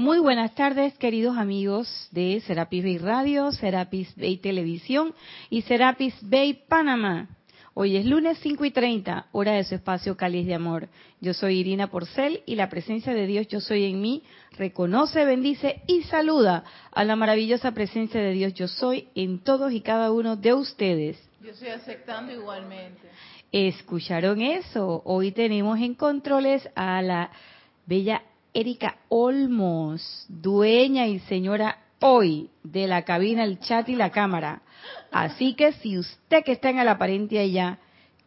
Muy buenas tardes, queridos amigos de Serapis Bay Radio, Serapis Bay Televisión y Serapis Bay Panamá. Hoy es lunes 5 y 30, hora de su espacio Cáliz de Amor. Yo soy Irina Porcel y la presencia de Dios Yo Soy en mí reconoce, bendice y saluda a la maravillosa presencia de Dios Yo Soy en todos y cada uno de ustedes. Yo estoy aceptando igualmente. ¿Escucharon eso? Hoy tenemos en controles a la bella Erika Olmos, dueña y señora hoy de la cabina, el chat y la cámara. Así que si usted que está en el aparente allá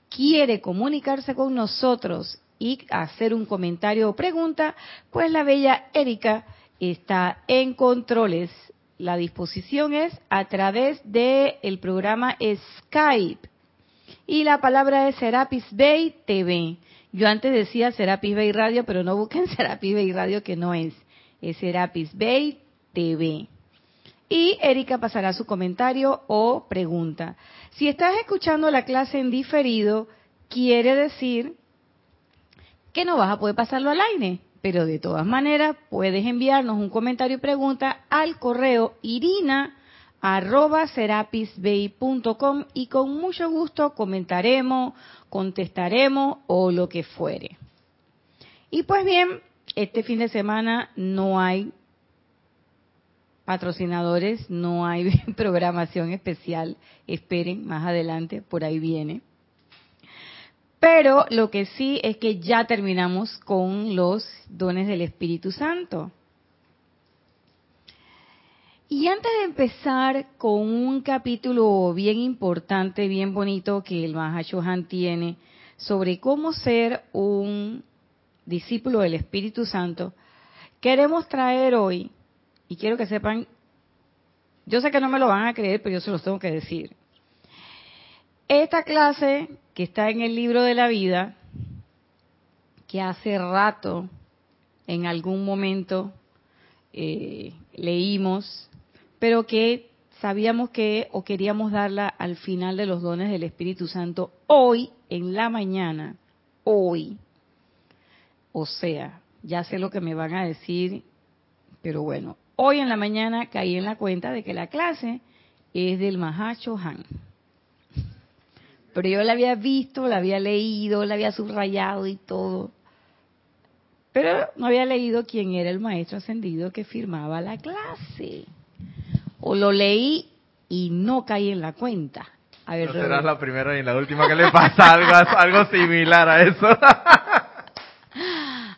quiere comunicarse con nosotros y hacer un comentario o pregunta, pues la bella Erika está en controles. La disposición es a través del el programa Skype. Y la palabra es Serapis Bay TV. Yo antes decía Serapis Bay Radio, pero no busquen Serapis Bay Radio, que no es. Es Serapis Bay TV. Y Erika pasará su comentario o pregunta. Si estás escuchando la clase en diferido, quiere decir que no vas a poder pasarlo al aire. Pero de todas maneras, puedes enviarnos un comentario y pregunta al correo irina arroba serapisbay.com y con mucho gusto comentaremos, contestaremos o lo que fuere. Y pues bien, este fin de semana no hay patrocinadores, no hay programación especial, esperen más adelante, por ahí viene. Pero lo que sí es que ya terminamos con los dones del Espíritu Santo. Y antes de empezar con un capítulo bien importante, bien bonito que el Mahashohan tiene sobre cómo ser un discípulo del Espíritu Santo, queremos traer hoy, y quiero que sepan, yo sé que no me lo van a creer, pero yo se los tengo que decir. Esta clase que está en el libro de la vida, que hace rato, en algún momento, eh, leímos pero que sabíamos que o queríamos darla al final de los dones del Espíritu Santo hoy en la mañana, hoy. O sea, ya sé lo que me van a decir, pero bueno, hoy en la mañana caí en la cuenta de que la clase es del Mahacho Han. Pero yo la había visto, la había leído, la había subrayado y todo. Pero no había leído quién era el maestro ascendido que firmaba la clase o lo leí y no caí en la cuenta. A ver, no serás la primera ni la última que le pasa algo, algo similar a eso.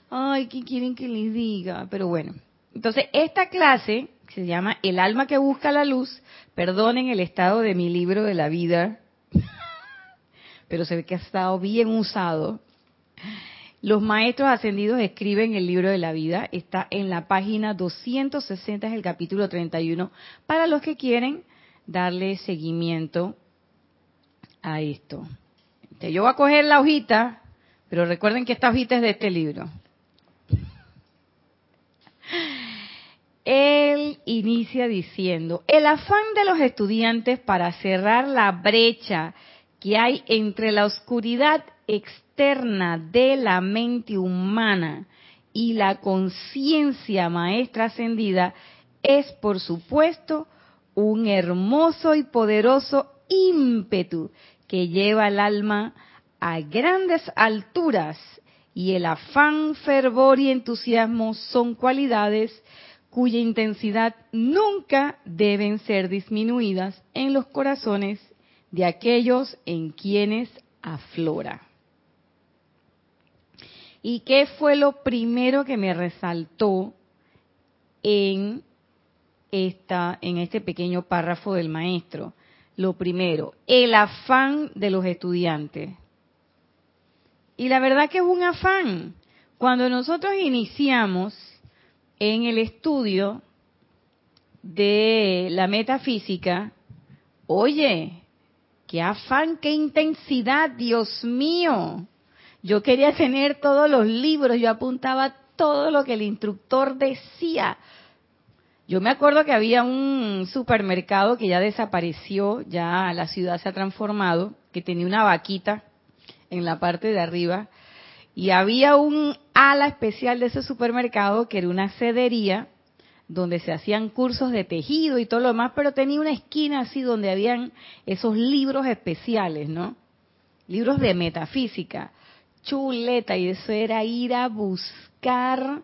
Ay, ¿qué quieren que les diga? Pero bueno, entonces esta clase se llama El alma que busca la luz. Perdonen el estado de mi libro de la vida, pero se ve que ha estado bien usado. Los maestros ascendidos escriben el libro de la vida, está en la página 260, es el capítulo 31, para los que quieren darle seguimiento a esto. Yo voy a coger la hojita, pero recuerden que esta hojita es de este libro. Él inicia diciendo, el afán de los estudiantes para cerrar la brecha que hay entre la oscuridad externa de la mente humana y la conciencia maestra ascendida es, por supuesto, un hermoso y poderoso ímpetu que lleva al alma a grandes alturas y el afán, fervor y entusiasmo son cualidades cuya intensidad nunca deben ser disminuidas en los corazones de aquellos en quienes aflora. ¿Y qué fue lo primero que me resaltó en esta en este pequeño párrafo del maestro? Lo primero, el afán de los estudiantes. Y la verdad que es un afán. Cuando nosotros iniciamos en el estudio de la metafísica, oye, qué afán, qué intensidad, Dios mío. Yo quería tener todos los libros, yo apuntaba todo lo que el instructor decía. Yo me acuerdo que había un supermercado que ya desapareció, ya la ciudad se ha transformado, que tenía una vaquita en la parte de arriba, y había un ala especial de ese supermercado que era una cedería donde se hacían cursos de tejido y todo lo demás, pero tenía una esquina así donde habían esos libros especiales, ¿no? Libros de metafísica, chuleta, y eso era ir a buscar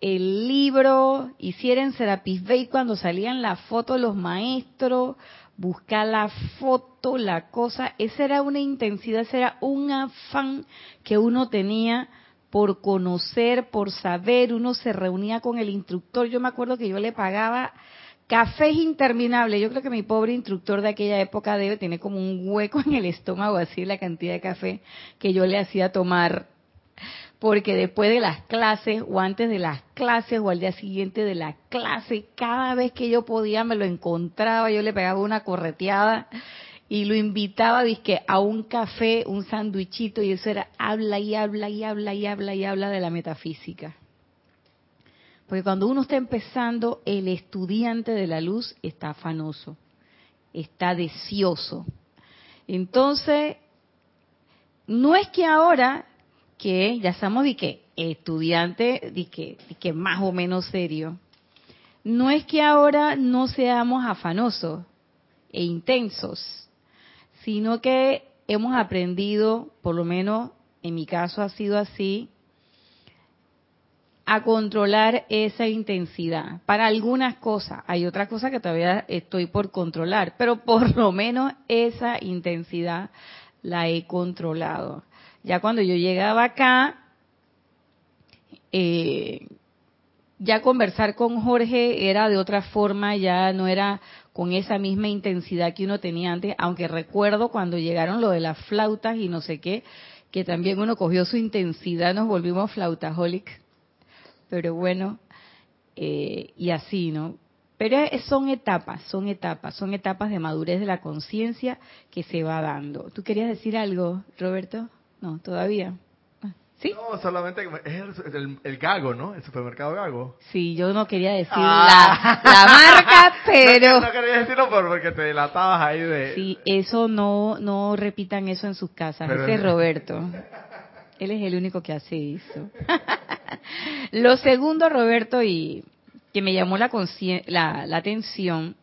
el libro, hicieran Serapis Bay cuando salían las fotos los maestros, buscar la foto, la cosa, esa era una intensidad, ese era un afán que uno tenía por conocer, por saber, uno se reunía con el instructor, yo me acuerdo que yo le pagaba cafés interminables, yo creo que mi pobre instructor de aquella época debe tener como un hueco en el estómago así la cantidad de café que yo le hacía tomar, porque después de las clases o antes de las clases o al día siguiente de la clase, cada vez que yo podía me lo encontraba, yo le pegaba una correteada y lo invitaba dizque, a un café, un sándwichito, y eso era habla y habla y habla y habla y habla de la metafísica. Porque cuando uno está empezando, el estudiante de la luz está afanoso, está deseoso. Entonces, no es que ahora que ya estamos de que estudiante de que, de que más o menos serio, no es que ahora no seamos afanosos e intensos, sino que hemos aprendido, por lo menos en mi caso ha sido así, a controlar esa intensidad. Para algunas cosas, hay otras cosas que todavía estoy por controlar, pero por lo menos esa intensidad la he controlado. Ya cuando yo llegaba acá, eh, ya conversar con Jorge era de otra forma, ya no era con esa misma intensidad que uno tenía antes, aunque recuerdo cuando llegaron lo de las flautas y no sé qué, que también uno cogió su intensidad, nos volvimos flautaholic, pero bueno, eh, y así, ¿no? Pero son etapas, son etapas, son etapas de madurez de la conciencia que se va dando. ¿Tú querías decir algo, Roberto? No, todavía. ¿Sí? No, solamente es el, Gago, ¿no? El supermercado Gago. Sí, yo no quería decir ah. la, marca, pero... No, quería decirlo porque te delatabas ahí de... Sí, eso no, no repitan eso en sus casas. Ese es Roberto. Él es el único que hace eso. Lo segundo, Roberto, y que me llamó la, atención,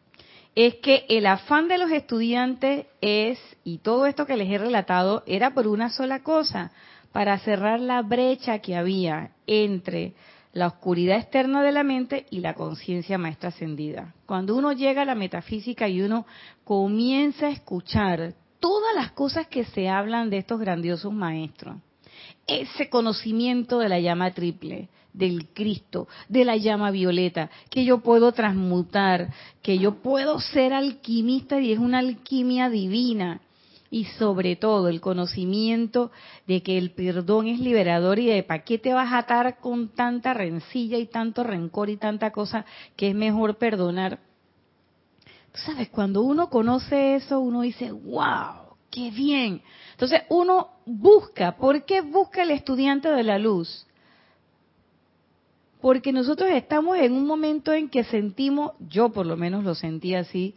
es que el afán de los estudiantes es, y todo esto que les he relatado, era por una sola cosa, para cerrar la brecha que había entre la oscuridad externa de la mente y la conciencia maestra ascendida. Cuando uno llega a la metafísica y uno comienza a escuchar todas las cosas que se hablan de estos grandiosos maestros, ese conocimiento de la llama triple, del Cristo, de la llama violeta, que yo puedo transmutar, que yo puedo ser alquimista y es una alquimia divina, y sobre todo el conocimiento de que el perdón es liberador y de para qué te vas a atar con tanta rencilla y tanto rencor y tanta cosa que es mejor perdonar. Sabes, cuando uno conoce eso, uno dice, wow, qué bien. Entonces uno busca, ¿por qué busca el estudiante de la luz? Porque nosotros estamos en un momento en que sentimos, yo por lo menos lo sentí así,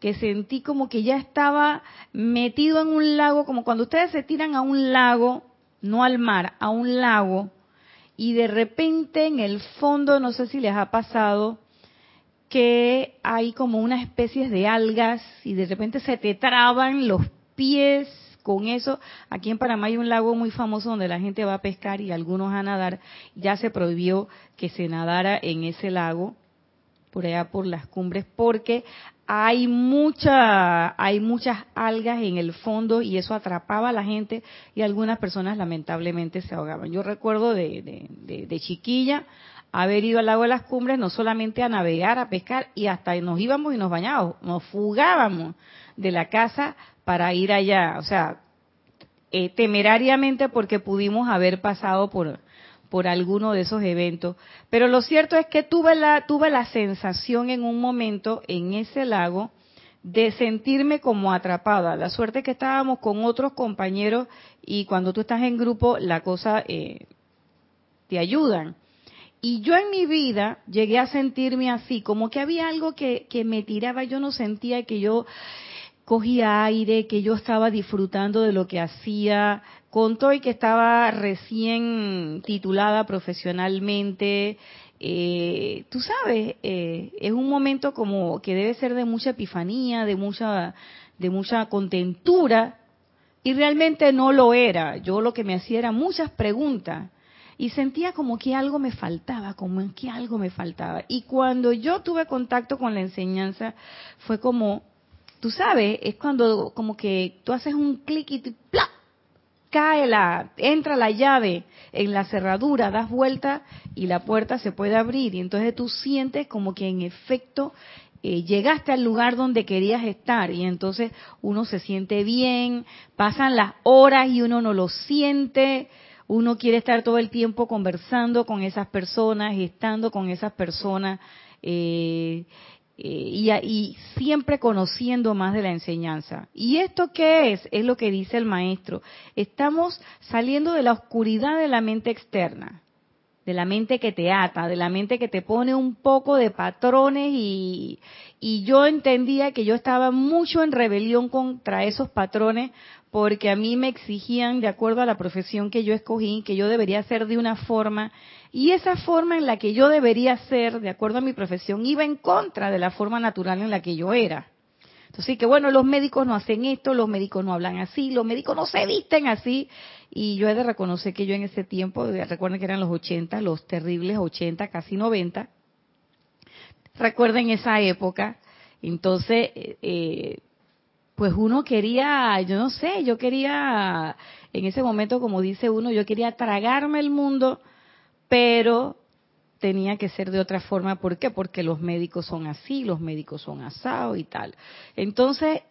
que sentí como que ya estaba metido en un lago, como cuando ustedes se tiran a un lago, no al mar, a un lago, y de repente en el fondo, no sé si les ha pasado, que hay como unas especies de algas y de repente se te traban los pies con eso. Aquí en Panamá hay un lago muy famoso donde la gente va a pescar y algunos a nadar. Ya se prohibió que se nadara en ese lago por allá por las cumbres porque hay mucha hay muchas algas en el fondo y eso atrapaba a la gente y algunas personas lamentablemente se ahogaban. Yo recuerdo de, de, chiquilla haber ido al lago de las cumbres no solamente a navegar, a pescar y hasta nos íbamos y nos bañábamos, nos fugábamos de la casa para ir allá, o sea, eh, temerariamente porque pudimos haber pasado por por alguno de esos eventos. Pero lo cierto es que tuve la, tuve la sensación en un momento en ese lago de sentirme como atrapada. La suerte que estábamos con otros compañeros y cuando tú estás en grupo la cosa eh, te ayudan. Y yo en mi vida llegué a sentirme así, como que había algo que, que me tiraba, yo no sentía que yo cogía aire, que yo estaba disfrutando de lo que hacía, con todo y que estaba recién titulada profesionalmente, eh, tú sabes, eh, es un momento como que debe ser de mucha epifanía, de mucha, de mucha contentura, y realmente no lo era. Yo lo que me hacía era muchas preguntas y sentía como que algo me faltaba, como que algo me faltaba. Y cuando yo tuve contacto con la enseñanza, fue como, tú sabes, es cuando como que tú haces un clic y ¡plá! cae la, entra la llave en la cerradura, das vuelta y la puerta se puede abrir. Y entonces tú sientes como que en efecto eh, llegaste al lugar donde querías estar y entonces uno se siente bien, pasan las horas y uno no lo siente, uno quiere estar todo el tiempo conversando con esas personas y estando con esas personas eh, eh, y, siempre conociendo más de la enseñanza. ¿Y esto qué es? Es lo que dice el maestro. Estamos saliendo de la oscuridad de la mente externa, de la mente que te ata, de la mente que te pone un poco de patrones y, y yo entendía que yo estaba mucho en rebelión contra esos patrones porque a mí me exigían, de acuerdo a la profesión que yo escogí, que yo debería ser de una forma y esa forma en la que yo debería ser, de acuerdo a mi profesión, iba en contra de la forma natural en la que yo era. Entonces, que bueno, los médicos no hacen esto, los médicos no hablan así, los médicos no se visten así. Y yo he de reconocer que yo en ese tiempo, recuerden que eran los 80, los terribles 80, casi 90. Recuerden esa época. Entonces, eh, pues uno quería, yo no sé, yo quería, en ese momento, como dice uno, yo quería tragarme el mundo pero tenía que ser de otra forma. ¿Por qué? Porque los médicos son así, los médicos son asados y tal. Entonces,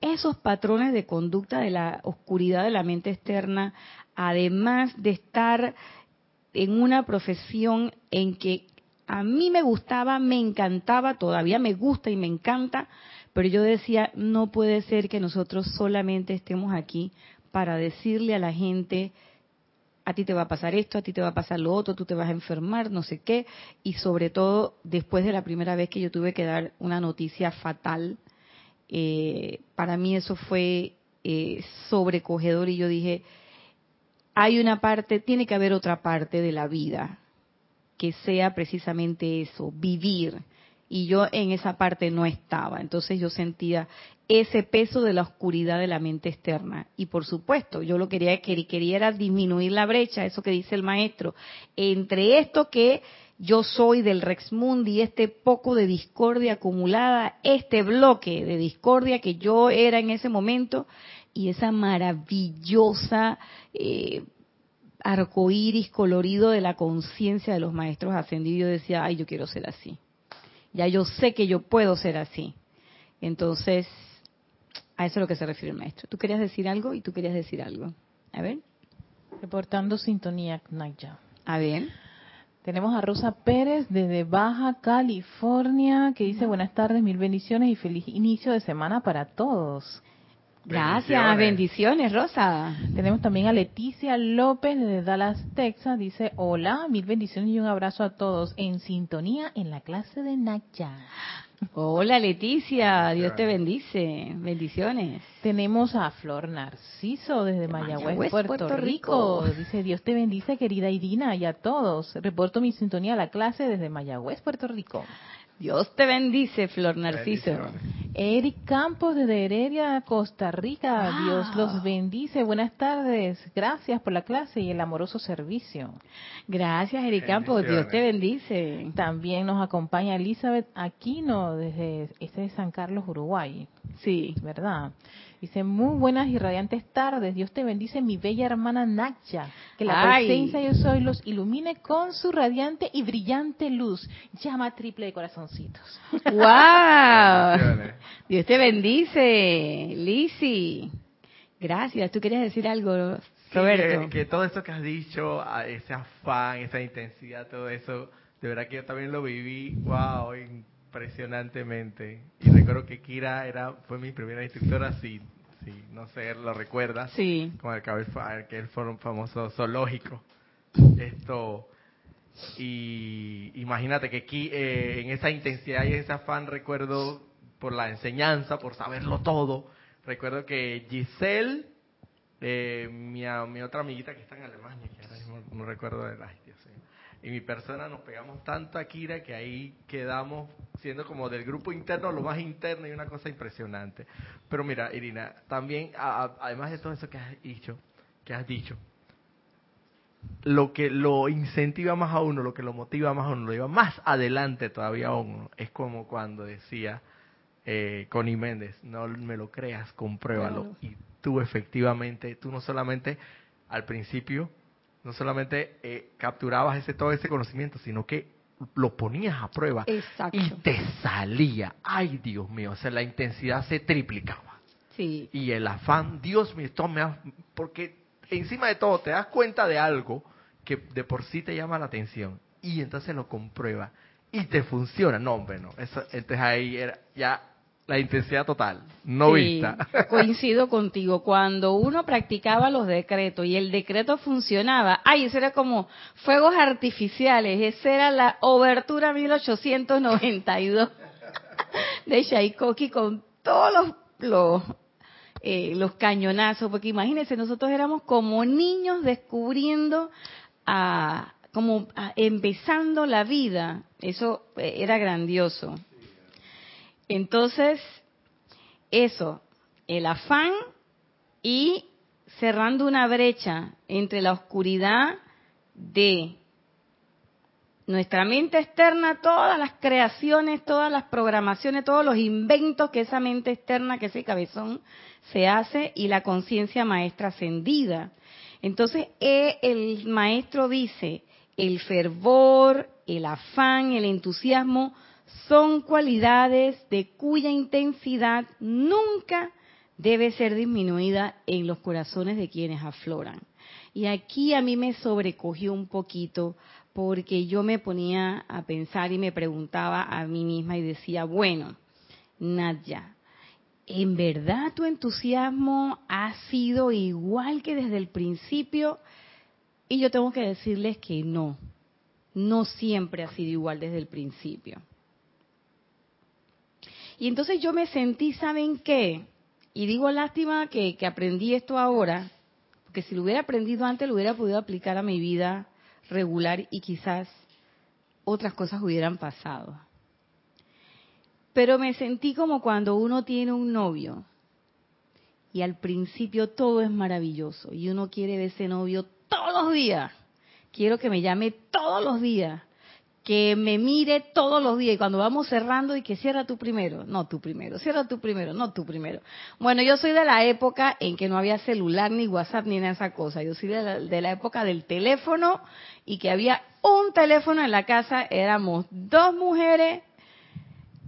esos patrones de conducta de la oscuridad de la mente externa, además de estar en una profesión en que a mí me gustaba, me encantaba, todavía me gusta y me encanta, pero yo decía, no puede ser que nosotros solamente estemos aquí para decirle a la gente a ti te va a pasar esto, a ti te va a pasar lo otro, tú te vas a enfermar, no sé qué, y sobre todo después de la primera vez que yo tuve que dar una noticia fatal, eh, para mí eso fue eh, sobrecogedor y yo dije, hay una parte, tiene que haber otra parte de la vida que sea precisamente eso, vivir, y yo en esa parte no estaba. Entonces yo sentía ese peso de la oscuridad de la mente externa. Y por supuesto, yo lo quería que quería era disminuir la brecha, eso que dice el maestro, entre esto que yo soy del Rex Mundi, este poco de discordia acumulada, este bloque de discordia que yo era en ese momento, y esa maravillosa eh, arcoíris colorido de la conciencia de los maestros ascendidos. Yo decía, ay, yo quiero ser así. Ya yo sé que yo puedo ser así. Entonces, a eso es lo que se refiere el maestro. Tú querías decir algo y tú querías decir algo. A ver. Reportando sintonía, Naya. A ver. Tenemos a Rosa Pérez desde Baja California que dice buenas tardes, mil bendiciones y feliz inicio de semana para todos. Gracias, bendiciones. Rosa. Tenemos también a Leticia López desde Dallas, Texas. Dice, hola, mil bendiciones y un abrazo a todos en sintonía en la clase de Naya. Hola Leticia, Dios te bendice, bendiciones. Tenemos a Flor Narciso desde Mayagüez, Puerto, Rico. Dice, Dios te bendice querida Irina y a todos. Reporto mi sintonía a la clase desde Mayagüez, Puerto Rico. Dios te bendice, Flor Narciso. Eric Campos de Heredia, Costa Rica. Dios los bendice. Buenas tardes. Gracias por la clase y el amoroso servicio. Gracias, Eric Campos. Dios te bendice. También nos acompaña Elizabeth Aquino desde este de San Carlos, Uruguay. Sí. ¿Verdad? Dice, muy buenas y radiantes tardes. Dios te bendice, mi bella hermana Nacha. Que la presencia yo soy los ilumine con su radiante y brillante luz. Llama triple de corazoncitos. ¡Wow! Dios te bendice, Lisi. Gracias. ¿Tú querías decir algo, Roberto? que, todo eso que has dicho, ese afán, esa intensidad, todo eso, de verdad que yo también lo viví, wow, impresionantemente. Y recuerdo que Kira era fue mi primera instructora, si, si no sé, lo recuerdas. Sí. Con el que él fue un famoso zoológico. Esto. Y imagínate que aquí, eh, en esa intensidad y ese afán, recuerdo por la enseñanza, por saberlo todo, recuerdo que Giselle, eh, mi, mi otra amiguita que está en Alemania, que ahora mismo no recuerdo de la y mi persona nos pegamos tanto a Kira que ahí quedamos siendo como del grupo interno lo más interno y una cosa impresionante. Pero mira, Irina, también además de todo eso que has dicho, que has dicho, lo que lo incentiva más a uno, lo que lo motiva más a uno, lo lleva más adelante todavía a uno, es como cuando decía eh, Connie Méndez, no me lo creas, compruébalo. Y tú efectivamente, tú no solamente al principio no solamente eh, capturabas ese todo ese conocimiento, sino que lo ponías a prueba y te salía. Ay, Dios mío, o sea, la intensidad se triplicaba. Sí. Y el afán, Dios mío, esto me porque encima de todo te das cuenta de algo que de por sí te llama la atención y entonces lo comprueba y te funciona. No, hombre, no. Eso, entonces ahí era ya la intensidad total, no vista. Coincido contigo. Cuando uno practicaba los decretos y el decreto funcionaba, ay, eso era como fuegos artificiales. Esa era la obertura 1892 de Tchaikovsky con todos los, los, eh, los cañonazos. Porque imagínense, nosotros éramos como niños descubriendo a como empezando la vida. Eso eh, era grandioso. Entonces, eso, el afán y cerrando una brecha entre la oscuridad de nuestra mente externa, todas las creaciones, todas las programaciones, todos los inventos que esa mente externa, que ese cabezón se hace, y la conciencia maestra ascendida. Entonces, eh, el maestro dice, el fervor, el afán, el entusiasmo son cualidades de cuya intensidad nunca debe ser disminuida en los corazones de quienes afloran. Y aquí a mí me sobrecogió un poquito porque yo me ponía a pensar y me preguntaba a mí misma y decía, bueno, Nadia, ¿en verdad tu entusiasmo ha sido igual que desde el principio? Y yo tengo que decirles que no, no siempre ha sido igual desde el principio. Y entonces yo me sentí, ¿saben qué? Y digo lástima que, aprendí esto ahora, porque si lo hubiera aprendido antes lo hubiera podido aplicar a mi vida regular y quizás otras cosas hubieran pasado. Pero me sentí como cuando uno tiene un novio y al principio todo es maravilloso y uno quiere ver ese novio todos los días. Quiero que me llame todos los días que me mire todos los días y cuando vamos cerrando y que cierra tú primero, no tú primero, cierra tú primero, no tú primero. Bueno, yo soy de la época en que no había celular ni WhatsApp ni nada de esa cosa. Yo soy de la, época del teléfono y que había un teléfono en la casa, éramos dos mujeres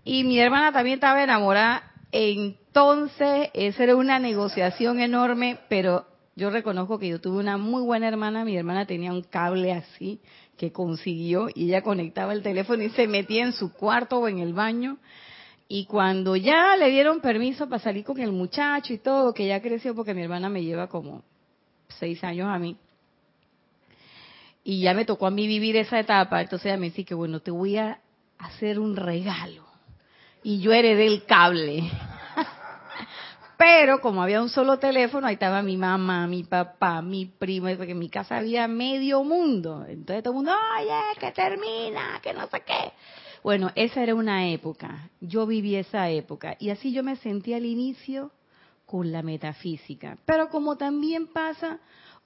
y mi hermana también estaba enamorada. Entonces, esa era una negociación enorme, pero yo reconozco que yo tuve una muy buena hermana, mi hermana tenía un cable así que consiguió y ella conectaba el teléfono y se metía en su cuarto o en el baño. Y cuando ya le dieron permiso para salir con el muchacho y todo, que ya creció porque mi hermana me lleva como seis años a mí, y ya me tocó a mí vivir esa etapa, entonces ella me dice que bueno, te voy a hacer un regalo. Y yo heredé el cable. Pero como había un solo teléfono, ahí estaba mi mamá, mi papá, mi primo, porque en mi casa había medio mundo. Entonces todo el mundo, oye, que termina, que no sé qué. Bueno, esa era una época. Yo viví esa época. Y así yo me sentí al inicio con la metafísica. Pero como también pasa,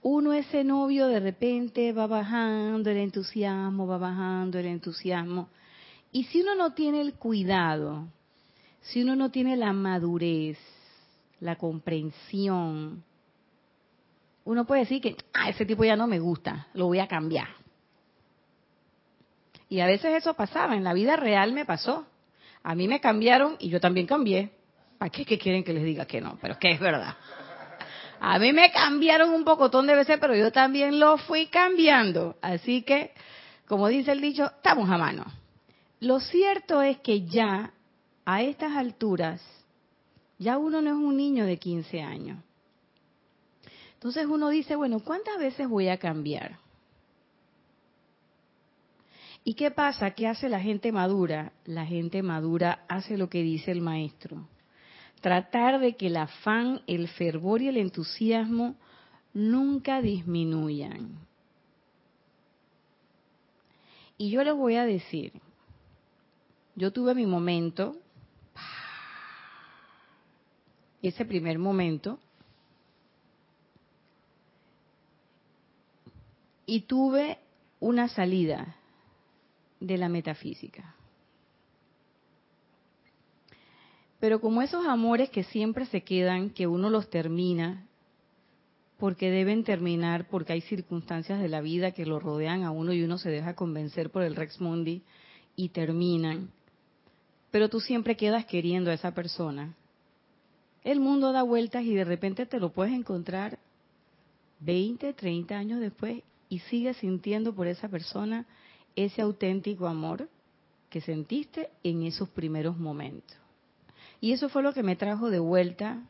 uno ese novio de repente va bajando el entusiasmo, va bajando el entusiasmo. Y si uno no tiene el cuidado, si uno no tiene la madurez, la comprensión. Uno puede decir que ah, ese tipo ya no me gusta, lo voy a cambiar. Y a veces eso pasaba, en la vida real me pasó. A mí me cambiaron y yo también cambié. ¿Para qué, quieren que les diga que no? Pero es que es verdad. A mí me cambiaron un pocotón de veces, pero yo también lo fui cambiando. Así que, como dice el dicho, estamos a mano. Lo cierto es que ya a estas alturas ya uno no es un niño de 15 años. Entonces uno dice, bueno, ¿cuántas veces voy a cambiar? ¿Y qué pasa? ¿Qué hace la gente madura? La gente madura hace lo que dice el maestro. Tratar de que el afán, el fervor y el entusiasmo nunca disminuyan. Y yo les voy a decir, yo tuve mi momento, ese primer momento, y tuve una salida de la metafísica. Pero como esos amores que siempre se quedan, que uno los termina, porque deben terminar, porque hay circunstancias de la vida que lo rodean a uno y uno se deja convencer por el Rex Mundi y terminan. Pero tú siempre quedas queriendo a esa persona. El mundo da vueltas y de repente te lo puedes encontrar 20, 30 años después y sigues sintiendo por esa persona ese auténtico amor que sentiste en esos primeros momentos. Y eso fue lo que me trajo de vuelta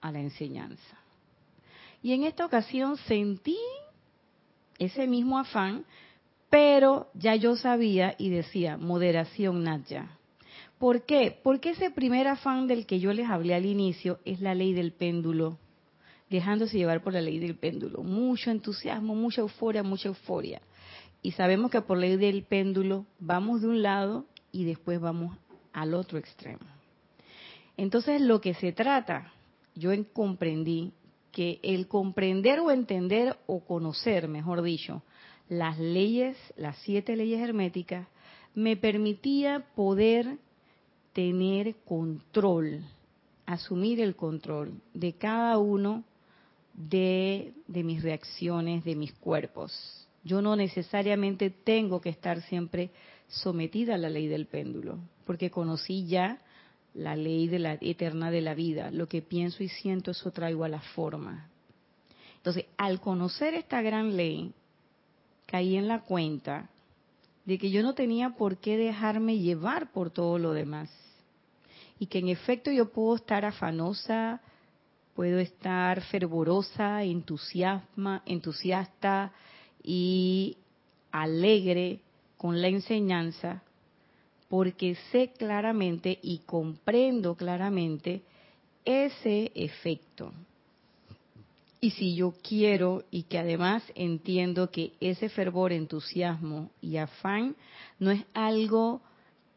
a la enseñanza. Y en esta ocasión sentí ese mismo afán, pero ya yo sabía y decía, moderación, Natya. ¿Por qué? Porque ese primer afán del que yo les hablé al inicio es la ley del péndulo, dejándose llevar por la ley del péndulo. Mucho entusiasmo, mucha euforia, mucha euforia. Y sabemos que por ley del péndulo vamos de un lado y después vamos al otro extremo. Entonces lo que se trata, yo comprendí que el comprender o entender o conocer, mejor dicho, las leyes, las siete leyes herméticas, me permitía poder tener control, asumir el control de cada uno de, mis reacciones, de mis cuerpos. Yo no necesariamente tengo que estar siempre sometida a la ley del péndulo, porque conocí ya la ley de la eterna de la vida. Lo que pienso y siento, eso traigo a la forma. Entonces, al conocer esta gran ley, caí en la cuenta de que yo no tenía por qué dejarme llevar por todo lo demás. Y que en efecto yo puedo estar afanosa, puedo estar fervorosa, entusiasma, entusiasta y alegre con la enseñanza, porque sé claramente y comprendo claramente ese efecto. Y si yo quiero y que además entiendo que ese fervor, entusiasmo y afán no es algo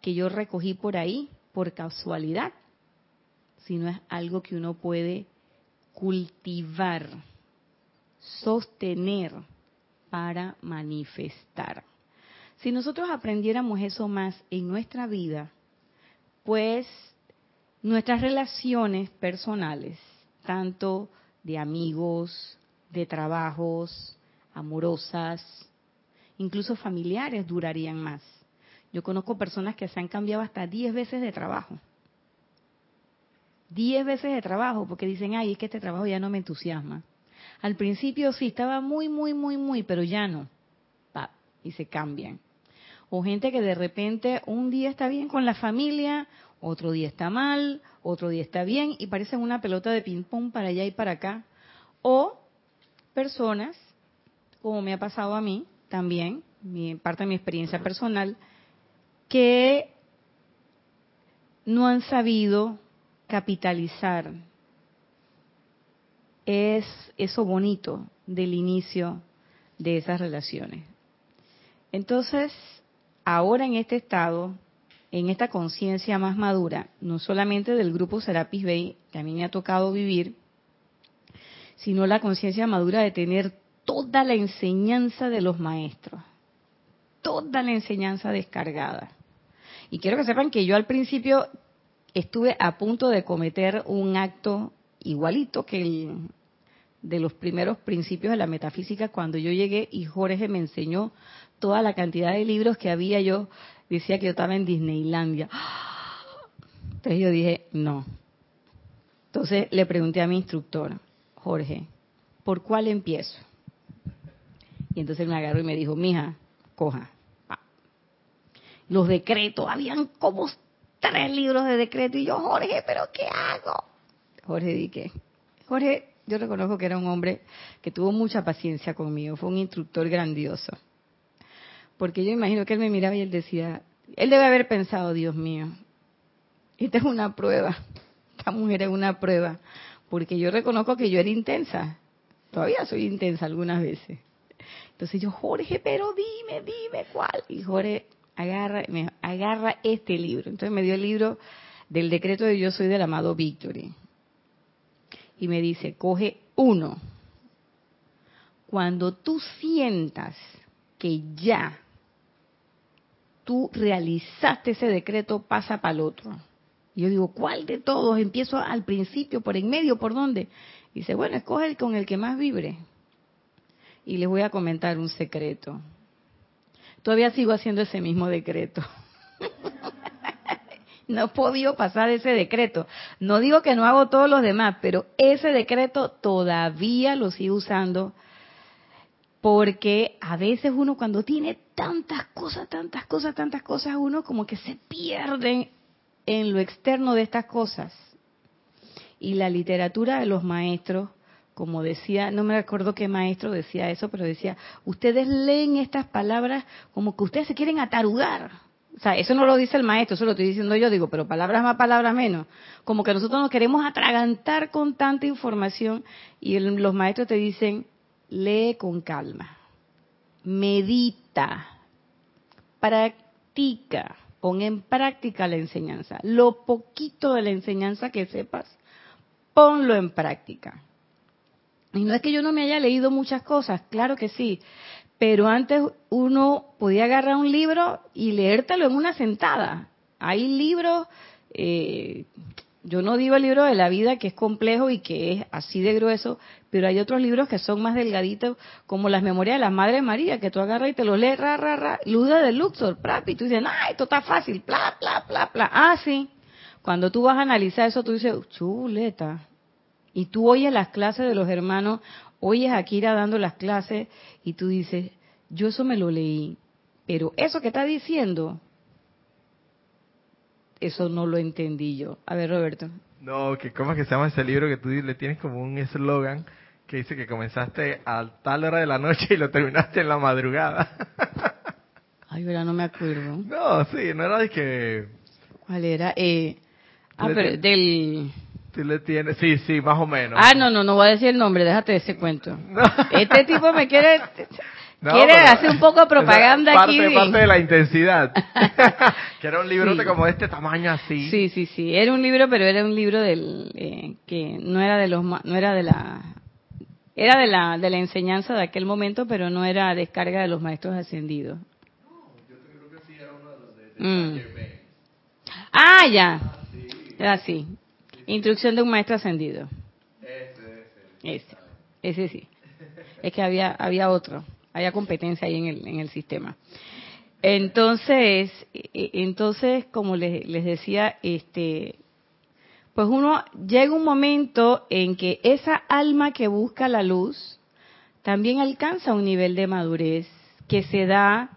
que yo recogí por ahí, por casualidad, sino es algo que uno puede cultivar, sostener para manifestar. Si nosotros aprendiéramos eso más en nuestra vida, pues nuestras relaciones personales, tanto de amigos, de trabajos, amorosas, incluso familiares, durarían más. Yo conozco personas que se han cambiado hasta 10 veces de trabajo. 10 veces de trabajo, porque dicen, ay, es que este trabajo ya no me entusiasma. Al principio sí, estaba muy, muy, muy, muy, pero ya no. y se cambian o gente que de repente un día está bien con la familia, otro día está mal, otro día está bien y parecen una pelota de ping-pong para allá y para acá. O personas, como me ha pasado a mí también, parte de mi experiencia personal, que no han sabido capitalizar es eso bonito del inicio de esas relaciones. Entonces, ahora en este estado, en esta conciencia más madura, no solamente del grupo Serapis Bay, que a mí me ha tocado vivir, sino la conciencia madura de tener toda la enseñanza de los maestros, toda la enseñanza descargada. Y quiero que sepan que yo al principio estuve a punto de cometer un acto igualito que el de los primeros principios de la metafísica cuando yo llegué y Jorge me enseñó toda la cantidad de libros que había, yo decía que yo estaba en Disneylandia. Entonces yo dije, no. Entonces le pregunté a mi instructor, Jorge, ¿por cuál empiezo? Y entonces me agarró y me dijo, mija, coja. Los decretos, habían como tres libros de decreto y yo, Jorge, ¿pero qué hago? Jorge dije, Jorge, yo reconozco que era un hombre que tuvo mucha paciencia conmigo, fue un instructor grandioso. Porque yo imagino que él me miraba y él decía, él debe haber pensado, Dios mío, esta es una prueba, esta mujer es una prueba, porque yo reconozco que yo era intensa, todavía soy intensa algunas veces, Entonces yo, Jorge, pero dime, dime cuál. Y Jorge agarra, agarra este libro. Entonces me dio el libro del decreto de yo soy del amado Victory. Y me dice, coge uno. Cuando tú sientas que ya tú realizaste ese decreto, pasa para el otro. Y yo digo, ¿cuál de todos? Empiezo al principio, por en medio, ¿por dónde? dice, bueno, escoge el con el que más vibre. Y les voy a comentar un secreto. Todavía sigo haciendo ese mismo decreto. no he podido pasar ese decreto. No digo que no hago todos los demás, pero ese decreto todavía lo sigo usando porque a veces uno cuando tiene tantas cosas, tantas cosas, tantas cosas, uno como que se pierde en lo externo de estas cosas. Y la literatura de los maestros, como decía, no me acuerdo qué maestro decía eso, pero decía, ustedes leen estas palabras como que ustedes se quieren atarugar. O sea, eso no lo dice el maestro, eso lo estoy diciendo yo, digo, pero palabras más, palabras menos. Como que nosotros nos queremos atragantar con tanta información y los maestros te dicen, lee con calma, medita, practica, pon en práctica la enseñanza. Lo poquito de la enseñanza que sepas, ponlo en práctica. Y no es que yo no me haya leído muchas cosas, claro que sí, pero antes uno podía agarrar un libro y leértelo en una sentada. Hay libros, eh, yo no digo el libro de la vida que es complejo y que es así de grueso, pero hay otros libros que son más delgaditos, como las memorias de la Madre María, que tú agarras y te los lees, ra, ra, ra, Luda de Luxor, y tú dices, ah, esto está fácil, bla, bla, bla, bla. Ah, sí. Cuando tú vas a analizar eso, tú dices, chuleta. Y tú oyes las clases de los hermanos, oyes a Akira dando las clases, y tú dices, yo eso me lo leí, pero eso que está diciendo, eso no lo entendí yo. A ver, Roberto. No, que cómo es que se llama ese libro que tú le tienes como un eslogan que dice que comenzaste a tal hora de la noche y lo terminaste en la madrugada. Ay, verdad, no me acuerdo. No, sí, no era de que... ¿Cuál era? Eh, ah, pero del... Tú le tienes, sí, sí, más o menos. Ah, no, no, no voy a decir el nombre, déjate de ese cuento. Este tipo me quiere Quiere hacer un poco de propaganda parte, aquí. Parte de la intensidad. que era un libro de como de este tamaño así. Sí, sí, sí. Era un libro, pero era un libro del eh, que no era de los, no era de la, era de la de la enseñanza de aquel momento, pero no era descarga de los maestros ascendidos. No, yo creo que sí era uno de los de, mm. Ah, ya. Era así. Instrucción de un maestro ascendido. Ese, ese. Ese, ese sí. Es que había había otro haya competencia ahí en el, en el sistema. Entonces, e, e, entonces, como les, les decía, este, pues uno llega un momento en que esa alma que busca la luz también alcanza un nivel de madurez que se da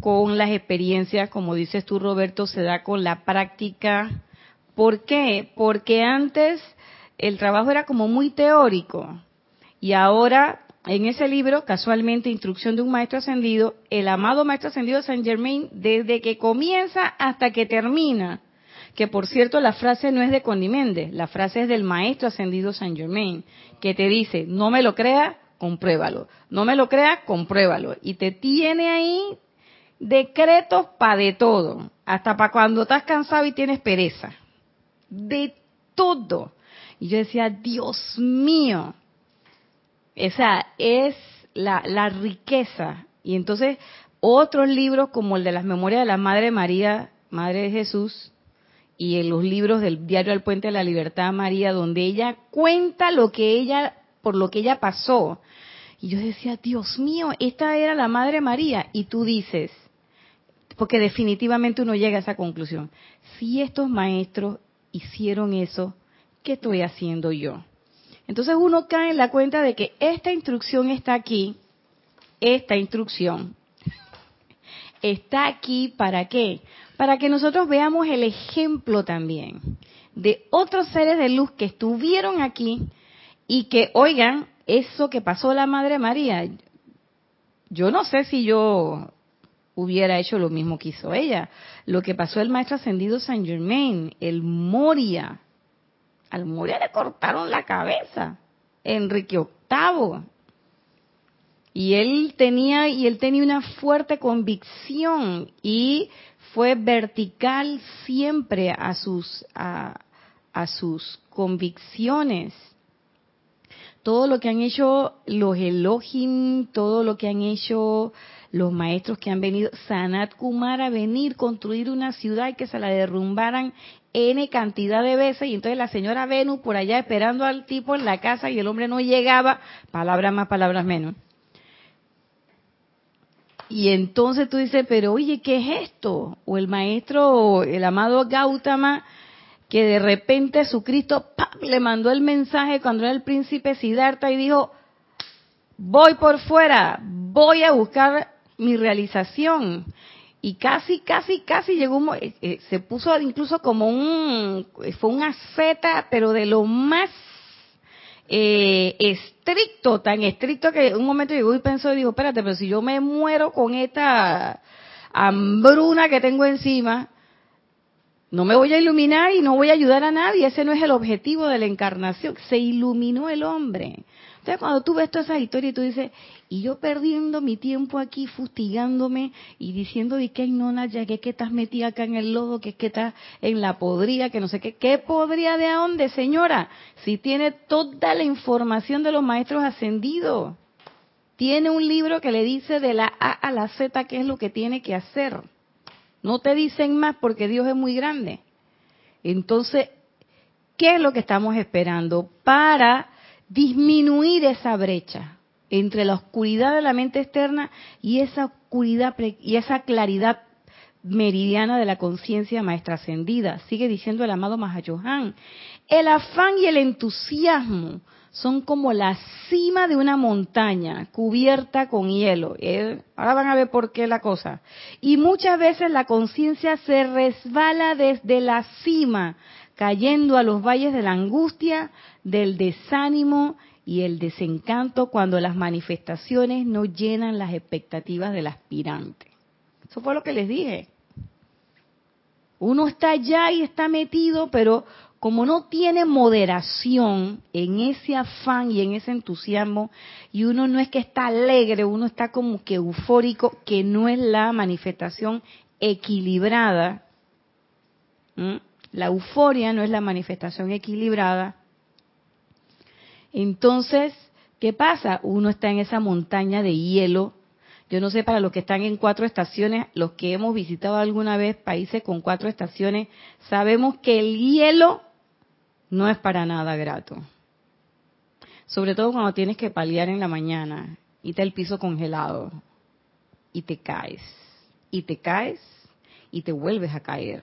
con las experiencias, como dices tú Roberto, se da con la práctica. ¿Por qué? Porque antes el trabajo era como muy teórico y ahora en ese libro, casualmente, Instrucción de un Maestro Ascendido, el amado Maestro Ascendido Saint Germain, desde que comienza hasta que termina, que por cierto la frase no es de Condiméndez, la frase es del Maestro Ascendido Saint Germain, que te dice, no me lo crea, compruébalo, no me lo crea, compruébalo, y te tiene ahí decretos para de todo, hasta para cuando estás cansado y tienes pereza, de todo. Y yo decía, Dios mío, esa es la, la riqueza. Y entonces otros libros como el de las memorias de la Madre María, Madre de Jesús, y en los libros del diario El Puente de la Libertad María, donde ella cuenta lo que ella, por lo que ella pasó. Y yo decía, Dios mío, esta era la Madre María. Y tú dices, porque definitivamente uno llega a esa conclusión, si estos maestros hicieron eso, ¿qué estoy haciendo yo? Entonces uno cae en la cuenta de que esta instrucción está aquí, esta instrucción está aquí para qué? Para que nosotros veamos el ejemplo también de otros seres de luz que estuvieron aquí y que, oigan, eso que pasó la Madre María, yo no sé si yo hubiera hecho lo mismo que hizo ella. Lo que pasó el Maestro Ascendido Saint Germain, el Moria, al Moria le cortaron la cabeza. Enrique VIII. Y él tenía, y él tenía una fuerte convicción y fue vertical siempre a sus, a, a sus convicciones. Todo lo que han hecho los Elohim, todo lo que han hecho los maestros que han venido, Sanat Kumara, venir, construir una ciudad y que se la derrumbaran N cantidad de veces y entonces la señora Venus por allá esperando al tipo en la casa y el hombre no llegaba, palabras más, palabras menos. Y entonces tú dices, pero oye, ¿qué es esto? O el maestro, el amado Gautama, que de repente su Cristo le mandó el mensaje cuando era el príncipe Siddhartha y dijo, voy por fuera, voy a buscar mi realización. Y casi, casi, casi llegó, eh, eh, se puso incluso como un, fue una zeta, pero de lo más eh, estricto, tan estricto que un momento llegó y pensó y dijo, espérate, pero si yo me muero con esta hambruna que tengo encima, no me voy a iluminar y no voy a ayudar a nadie. Ese no es el objetivo de la encarnación. Se iluminó el hombre. Entonces, cuando tú ves toda esa historia y tú dices, y yo perdiendo mi tiempo aquí, fustigándome y diciendo, ¿y qué no, ya que, que estás metida acá en el lodo, que que estás en la podría, que no sé qué? ¿Qué podría de dónde, señora? Si tiene toda la información de los maestros ascendidos. Tiene un libro que le dice de la A a la Z qué es lo que tiene que hacer. No te dicen más porque Dios es muy grande. Entonces, ¿qué es lo que estamos esperando para disminuir esa brecha entre la oscuridad de la mente externa y esa oscuridad y esa claridad meridiana de la conciencia maestra ascendida. Sigue diciendo el amado Mahayohan. El afán y el entusiasmo son como la cima de una montaña cubierta con hielo. Eh, ahora van a ver por qué la cosa. Y muchas veces la conciencia se resbala desde la cima cayendo a los valles de la angustia, del desánimo y el desencanto cuando las manifestaciones no llenan las expectativas del aspirante. Eso fue lo que les dije. Uno está allá y está metido, pero como no tiene moderación en ese afán y en ese entusiasmo, y uno no es que está alegre, uno está como que eufórico, que no es la manifestación equilibrada. La euforia no es la manifestación equilibrada. Entonces, ¿qué pasa? Uno está en esa montaña de hielo. Yo no sé para los que están en cuatro estaciones, los que hemos visitado alguna vez países con cuatro estaciones, sabemos que el hielo no es para nada grato. Sobre todo cuando tienes que paliar en la mañana y está el piso congelado y te caes, y te caes y te vuelves a caer.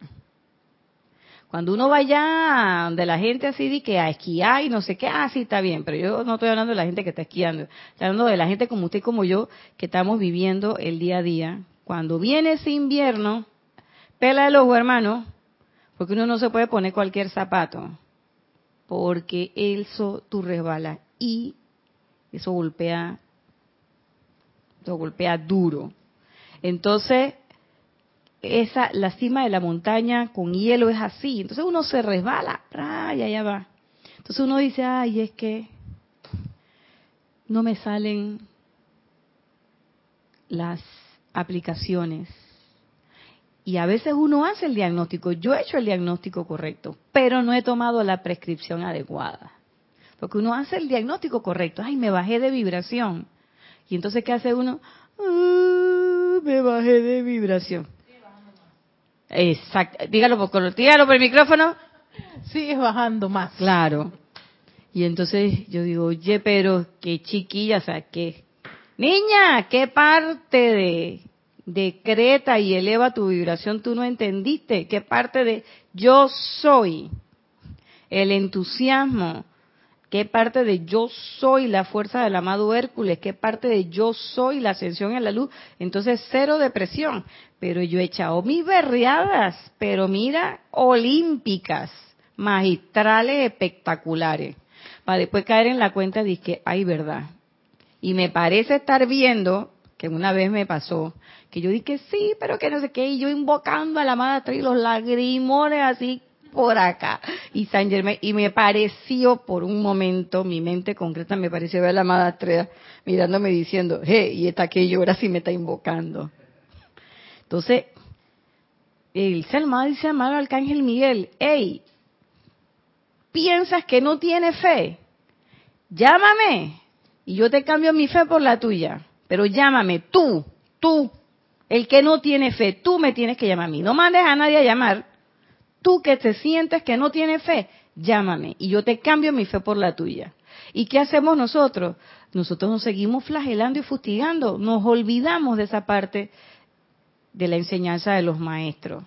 Cuando uno vaya de la gente así de que a esquiar y no sé qué, ah, sí, está bien, pero yo no estoy hablando de la gente que está esquiando, estoy hablando de la gente como usted y como yo, que estamos viviendo el día a día. Cuando viene ese invierno, pela el ojo, hermano, porque uno no se puede poner cualquier zapato, porque eso tú resbala y eso golpea, eso golpea duro. Entonces, esa, la cima de la montaña con hielo es así. Entonces uno se resbala, y allá va. Entonces uno dice, ay, es que no me salen las aplicaciones. Y a veces uno hace el diagnóstico. Yo he hecho el diagnóstico correcto, pero no he tomado la prescripción adecuada. Porque uno hace el diagnóstico correcto. Ay, me bajé de vibración. Y entonces, ¿qué hace uno? Ah, me bajé de vibración Exacto. Dígalo por, dígalo por el micrófono. Sigues bajando más. Claro. Y entonces yo digo, oye, pero qué chiquilla, o sea, que... Niña, ¿qué parte de decreta y eleva tu vibración tú no entendiste? ¿Qué parte de yo soy? El entusiasmo, ¿Qué parte de yo soy la fuerza del amado Hércules? ¿Qué parte de yo soy la ascensión en la luz? Entonces, cero depresión. Pero yo he echado mis berriadas, pero mira, olímpicas, magistrales, espectaculares. Para después caer en la cuenta de que hay verdad. Y me parece estar viendo, que una vez me pasó, que yo dije sí, pero que no sé qué, y yo invocando a la madre y los lagrimones así por acá. Y San Germain, y me pareció por un momento, mi mente concreta me pareció ver a la amada Estrella mirándome diciendo, hey, y esta que llora si me está invocando. Entonces, el Selma dice amado Arcángel Miguel, hey, ¿piensas que no tiene fe? Llámame y yo te cambio mi fe por la tuya. Pero llámame, tú, tú, el que no tiene fe, tú me tienes que llamar a mí. No mandes a nadie a llamar. Tú que te sientes que no tienes fe, llámame y yo te cambio mi fe por la tuya. ¿Y qué hacemos nosotros? Nosotros nos seguimos flagelando y fustigando, nos olvidamos de esa parte de la enseñanza de los maestros.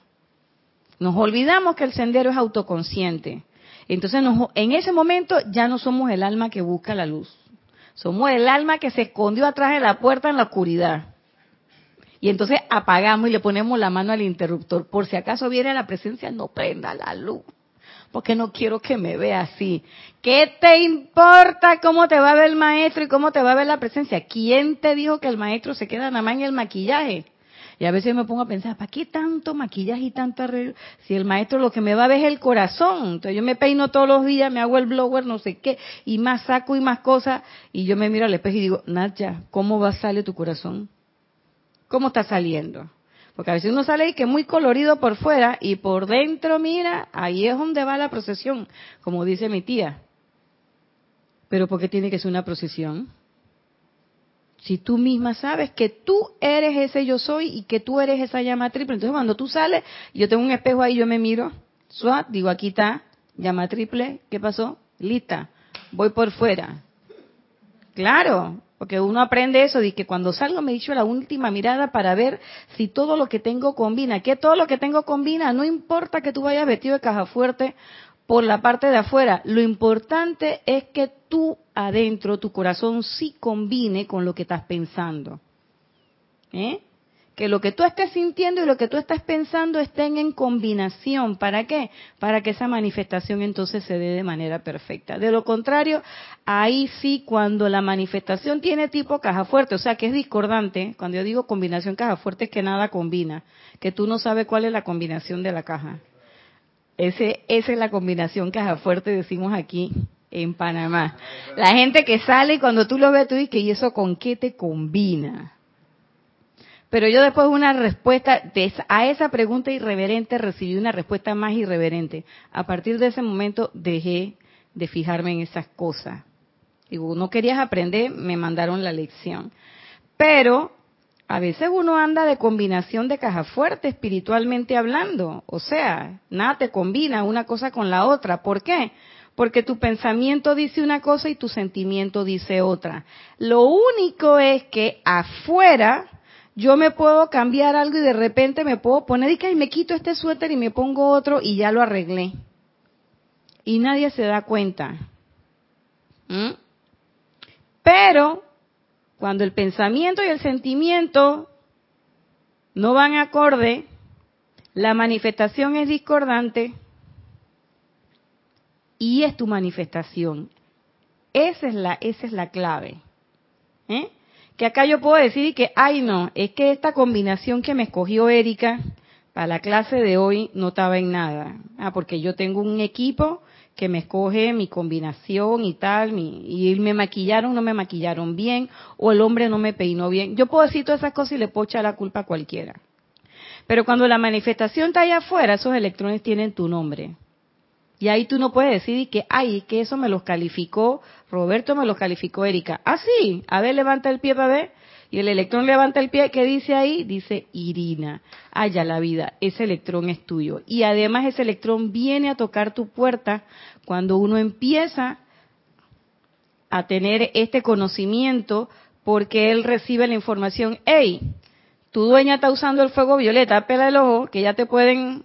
Nos olvidamos que el sendero es autoconsciente. Entonces, en ese momento ya no somos el alma que busca la luz. Somos el alma que se escondió atrás de la puerta en la oscuridad. Y entonces apagamos y le ponemos la mano al interruptor. Por si acaso viene la presencia, no prenda la luz. Porque no quiero que me vea así. ¿Qué te importa cómo te va a ver el maestro y cómo te va a ver la presencia? ¿Quién te dijo que el maestro se queda nada más en el maquillaje? Y a veces me pongo a pensar, ¿para qué tanto maquillaje y tanto arreglo? Si el maestro lo que me va a ver es el corazón. Entonces yo me peino todos los días, me hago el blower, no sé qué, y más saco y más cosas. Y yo me miro al espejo y digo, Nacha, ¿cómo va a salir tu corazón? ¿Cómo está saliendo? Porque a veces uno sale y que muy colorido por fuera y por dentro, mira, ahí es donde va la procesión, como dice mi tía. Pero ¿por qué tiene que ser una procesión? Si tú misma sabes que tú eres ese yo soy y que tú eres esa llama triple, entonces cuando tú sales, yo tengo un espejo ahí, yo me miro, suat, digo aquí está, llama triple, ¿qué pasó? Lista, voy por fuera. Claro, porque uno aprende eso, de que cuando salgo me he dicho la última mirada para ver si todo lo que tengo combina. Que todo lo que tengo combina, no importa que tú vayas vestido de caja fuerte por la parte de afuera. Lo importante es que tú adentro, tu corazón sí combine con lo que estás pensando. ¿Eh? Que lo que tú estés sintiendo y lo que tú estás pensando estén en combinación. ¿Para qué? Para que esa manifestación entonces se dé de manera perfecta. De lo contrario, ahí sí, cuando la manifestación tiene tipo caja fuerte, o sea que es discordante, cuando yo digo combinación caja fuerte es que nada combina, que tú no sabes cuál es la combinación de la caja. Ese, esa es la combinación caja fuerte, decimos aquí en Panamá. La gente que sale y cuando tú lo ves, tú dices, ¿y eso con qué te combina? Pero yo después de una respuesta a esa pregunta irreverente recibí una respuesta más irreverente. A partir de ese momento dejé de fijarme en esas cosas. Digo, no querías aprender, me mandaron la lección. Pero a veces uno anda de combinación de caja fuerte espiritualmente hablando. O sea, nada te combina una cosa con la otra. ¿Por qué? Porque tu pensamiento dice una cosa y tu sentimiento dice otra. Lo único es que afuera yo me puedo cambiar algo y de repente me puedo poner y que me quito este suéter y me pongo otro y ya lo arreglé. Y nadie se da cuenta. ¿Mm? Pero cuando el pensamiento y el sentimiento no van acorde, la manifestación es discordante y es tu manifestación. Esa es la, esa es la clave. ¿Eh? Que acá yo puedo decir que, ay no, es que esta combinación que me escogió Erika para la clase de hoy no estaba en nada. Ah, porque yo tengo un equipo que me escoge mi combinación y tal, y me maquillaron, no me maquillaron bien, o el hombre no me peinó bien. Yo puedo decir todas esas cosas y le puedo echar la culpa a cualquiera. Pero cuando la manifestación está allá afuera, esos electrones tienen tu nombre. Y ahí tú no puedes decir que, ay, que eso me los calificó, Roberto me los calificó Erika. Ah, sí, a ver, levanta el pie para ver. Y el electrón levanta el pie, ¿qué dice ahí? Dice Irina. Haya la vida, ese electrón es tuyo. Y además ese electrón viene a tocar tu puerta cuando uno empieza a tener este conocimiento porque él recibe la información, hey, tu dueña está usando el fuego violeta, pela el ojo, que ya te pueden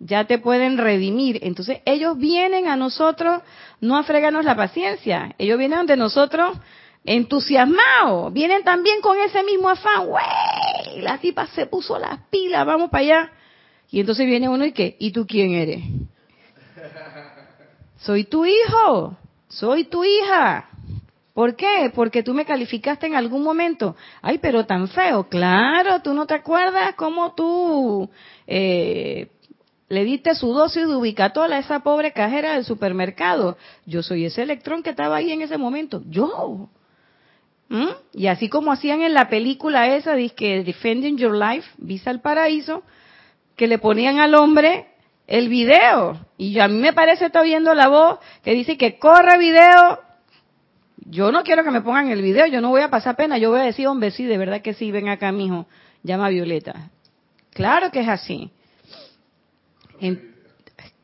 ya te pueden redimir. Entonces ellos vienen a nosotros no a fregarnos la paciencia, ellos vienen de nosotros entusiasmados, vienen también con ese mismo afán, güey, la tipa se puso las pilas, vamos para allá. Y entonces viene uno y qué, ¿y tú quién eres? Soy tu hijo, soy tu hija. ¿Por qué? Porque tú me calificaste en algún momento. Ay, pero tan feo. Claro, tú no te acuerdas cómo tú eh, le diste su dosis de ubicatol a esa pobre cajera del supermercado. Yo soy ese electrón que estaba ahí en ese momento. Yo. ¿Mm? Y así como hacían en la película esa, que Defending Your Life, Visa al Paraíso, que le ponían al hombre el video. Y a mí me parece, está oyendo la voz que dice que corre video. Yo no quiero que me pongan el video, yo no voy a pasar pena, yo voy a decir, hombre, sí, de verdad que sí, ven acá, mijo, llama a Violeta. Claro que es así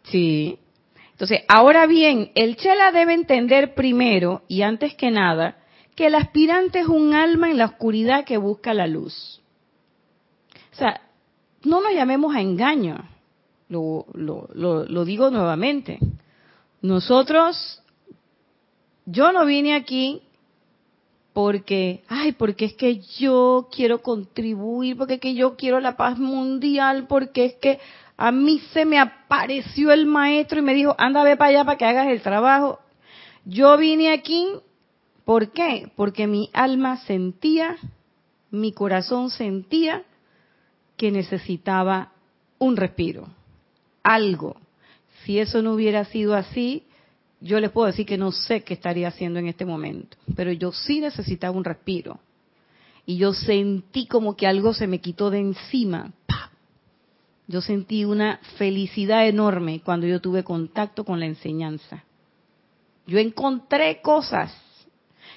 sí. Entonces, ahora bien, el chela debe entender primero y antes que nada que el aspirante es un alma en la oscuridad que busca la luz. O sea, no nos llamemos a engaño. Lo, lo, lo digo nuevamente. Nosotros, yo no vine aquí porque, ay, porque es que yo quiero contribuir, porque es que yo quiero la paz mundial, porque es que a mí se me apareció el maestro y me dijo, anda, ve para allá para que hagas el trabajo. Yo vine aquí, ¿por qué? Porque mi alma sentía, mi corazón sentía que necesitaba un respiro, algo. Si eso no hubiera sido así, yo les puedo decir que no sé qué estaría haciendo en este momento, pero yo sí necesitaba un respiro. Y yo sentí como que algo se me quitó de encima. Yo sentí una felicidad enorme cuando yo tuve contacto con la enseñanza. Yo encontré cosas.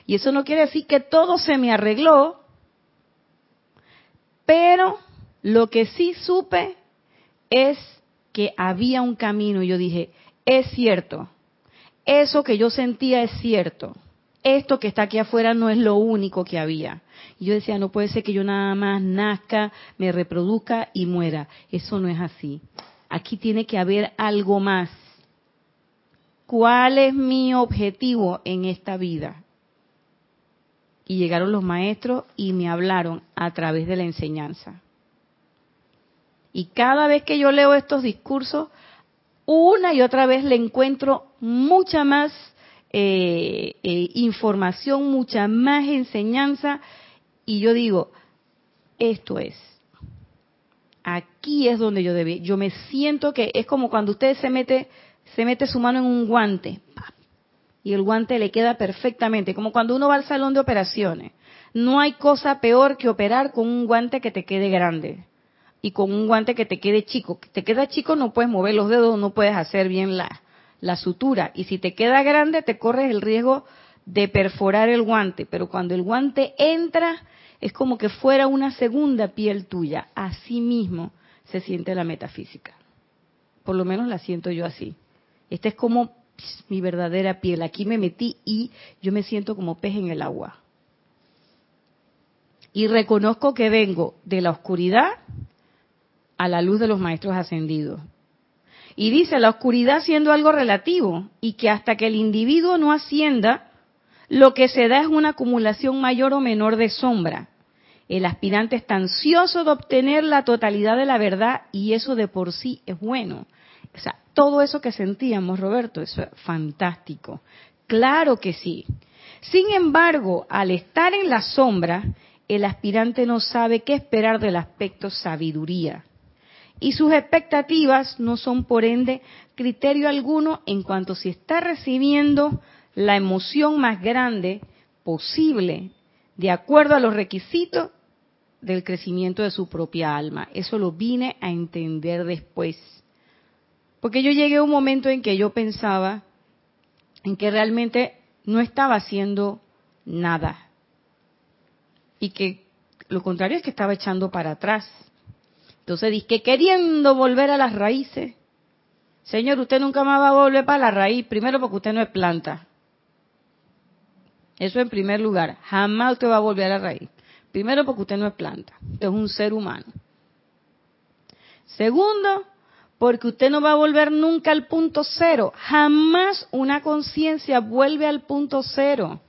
Y eso no quiere decir que todo se me arregló, pero lo que sí supe es que había un camino. Yo dije, es cierto, eso que yo sentía es cierto. Esto que está aquí afuera no es lo único que había. Y yo decía, no puede ser que yo nada más nazca, me reproduzca y muera. Eso no es así. Aquí tiene que haber algo más. ¿Cuál es mi objetivo en esta vida? Y llegaron los maestros y me hablaron a través de la enseñanza. Y cada vez que yo leo estos discursos, una y otra vez le encuentro mucha más eh, eh, información, mucha más enseñanza y yo digo, esto es. Aquí es donde yo debí. Yo me siento que es como cuando usted se mete, se mete su mano en un guante y el guante le queda perfectamente, como cuando uno va al salón de operaciones. No hay cosa peor que operar con un guante que te quede grande y con un guante que te quede chico. Te queda chico, no puedes mover los dedos, no puedes hacer bien la, la sutura. Y si te queda grande, te corres el riesgo de perforar el guante. Pero cuando el guante entra, es como que fuera una segunda piel tuya. Así mismo se siente la metafísica. Por lo menos la siento yo así. Esta es como mi verdadera piel. Aquí me metí y yo me siento como pez en el agua. Y reconozco que vengo de la oscuridad a la luz de los maestros ascendidos. Y dice la oscuridad siendo algo relativo y que hasta que el individuo no ascienda, lo que se da es una acumulación mayor o menor de sombra. El aspirante está ansioso de obtener la totalidad de la verdad y eso de por sí es bueno. O sea, todo eso que sentíamos, Roberto, eso es fantástico. Claro que sí. Sin embargo, al estar en la sombra, el aspirante no sabe qué esperar del aspecto sabiduría. Y sus expectativas no son, por ende, criterio alguno en cuanto si está recibiendo la emoción más grande posible de acuerdo a los requisitos del crecimiento de su propia alma. Eso lo vine a entender después. Porque yo llegué a un momento en que yo pensaba en que realmente no estaba haciendo nada. Y que lo contrario es que estaba echando para atrás. Entonces dije, queriendo volver a las raíces. Señor, usted nunca más va a volver para la raíz, primero porque usted no es planta. Eso en primer lugar. Jamás usted va a volver a la raíz. Primero porque usted no es planta, usted es un ser humano. Segundo, porque usted no va a volver nunca al punto cero. Jamás una conciencia vuelve al punto cero.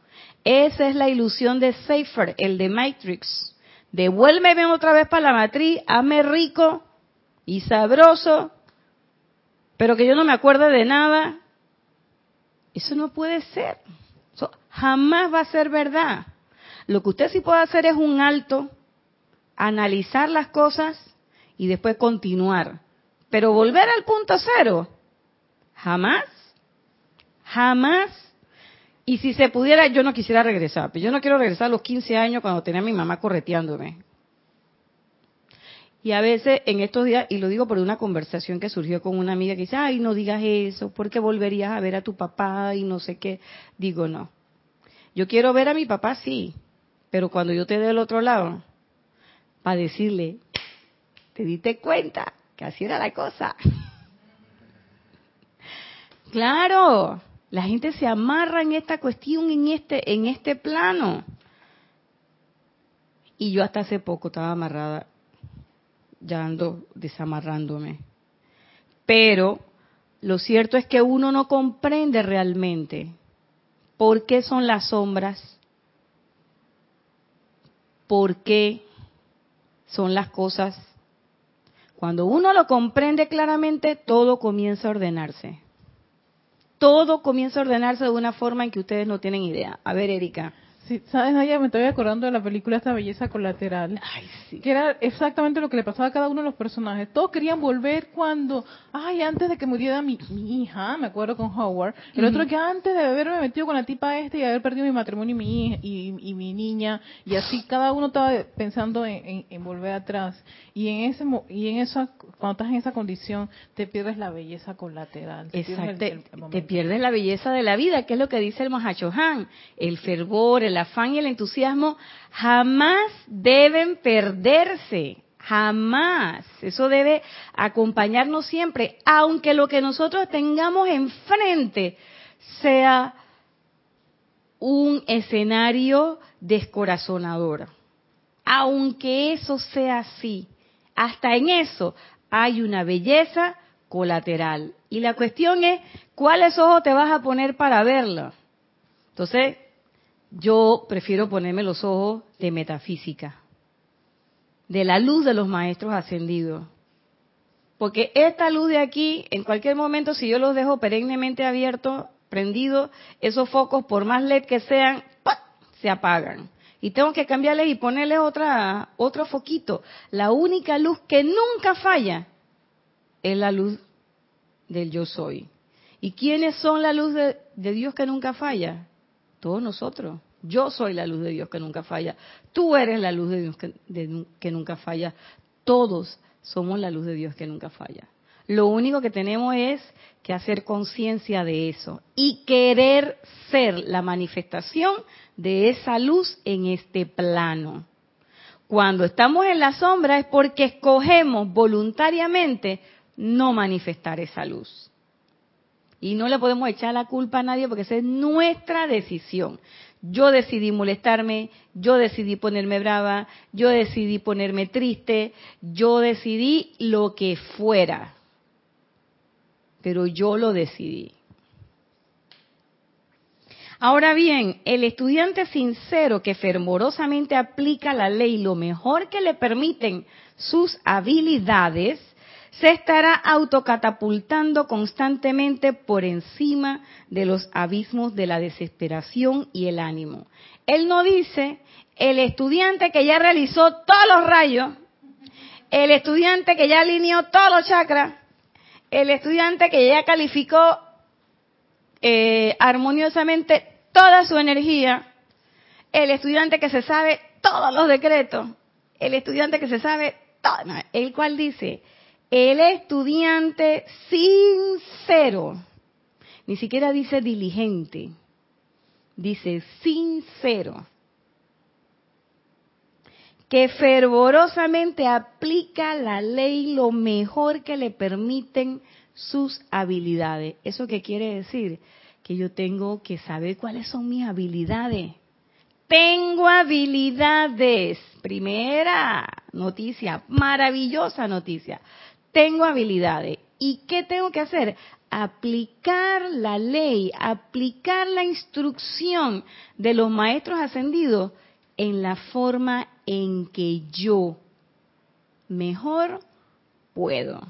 Esa es la ilusión de Safer, el de Matrix. Devuélveme otra vez para la matriz, hazme rico y sabroso, pero que yo no me acuerde de nada. Eso no puede ser jamás va a ser verdad. Lo que usted sí puede hacer es un alto, analizar las cosas y después continuar. Pero volver al punto cero, jamás, jamás. Y si se pudiera, yo no quisiera regresar. Yo no quiero regresar a los 15 años cuando tenía a mi mamá correteándome. Y a veces en estos días, y lo digo por una conversación que surgió con una amiga que dice, ay, no digas eso, porque volverías a ver a tu papá y no sé qué. Digo, no. Yo quiero ver a mi papá, sí, pero cuando yo te dé del otro lado, para decirle, te diste cuenta que así era la cosa. claro, la gente se amarra en esta cuestión, en este, en este plano. Y yo hasta hace poco estaba amarrada ya ando desamarrándome. Pero lo cierto es que uno no comprende realmente por qué son las sombras, por qué son las cosas. Cuando uno lo comprende claramente, todo comienza a ordenarse. Todo comienza a ordenarse de una forma en que ustedes no tienen idea. A ver, Erika. Sí, sabes, Naya, me estoy acordando de la película Esta Belleza Colateral. Ay, sí. Que era exactamente lo que le pasaba a cada uno de los personajes. Todos querían volver cuando, ay, antes de que muriera mi, mi hija, me acuerdo con Howard. El otro que antes de haberme metido con la tipa este y haber perdido mi matrimonio y mi hija, y, mi niña. Y así cada uno estaba pensando en, en, volver atrás. Y en ese y en eso, cuando estás en esa condición, te pierdes la belleza colateral. Exacto. te pierdes la belleza de la vida, que es lo que dice el Mahachohan. El fervor, el afán y el entusiasmo jamás deben perderse, jamás. Eso debe acompañarnos siempre, aunque lo que nosotros tengamos enfrente sea un escenario descorazonador. Aunque eso sea así, hasta en eso hay una belleza colateral. Y la cuestión es, ¿cuáles ojos te vas a poner para verlo? Entonces, yo prefiero ponerme los ojos de metafísica, de la luz de los maestros ascendidos. Porque esta luz de aquí, en cualquier momento, si yo los dejo perennemente abiertos, prendidos, esos focos, por más LED que sean, se apagan. Y tengo que cambiarles y ponerles otra, otro foquito. La única luz que nunca falla es la luz del yo soy. ¿Y quiénes son la luz de Dios que nunca falla? Todos nosotros. Yo soy la luz de Dios que nunca falla. Tú eres la luz de Dios que, nunca falla. Todos somos la luz de Dios que nunca falla. Lo único que tenemos es que hacer conciencia de eso y querer ser la manifestación de esa luz en este plano. Cuando estamos en la sombra es porque escogemos voluntariamente no manifestar esa luz. Y no le podemos echar la culpa a nadie porque esa es nuestra decisión. Yo decidí molestarme, yo decidí ponerme brava, yo decidí ponerme triste, yo decidí lo que fuera. Pero yo lo decidí. Ahora bien, el estudiante sincero que fervorosamente aplica la ley lo mejor que le permiten sus habilidades, se estará autocatapultando constantemente por encima de los abismos de la desesperación y el ánimo. Él no dice, el estudiante que ya realizó todos los rayos, el estudiante que ya alineó todos los chakras, el estudiante que ya calificó eh, armoniosamente toda su energía, el estudiante que se sabe todos los decretos, el estudiante que se sabe todo, el cual dice, el estudiante sincero, ni siquiera dice diligente, dice sincero, que fervorosamente aplica la ley lo mejor que le permiten sus habilidades. ¿Eso qué quiere decir? Que yo tengo que saber cuáles son mis habilidades. Tengo habilidades. Primera noticia, maravillosa noticia tengo habilidades. ¿Y qué tengo que hacer? Aplicar la ley, aplicar la instrucción de los maestros ascendidos en la forma en que yo mejor puedo.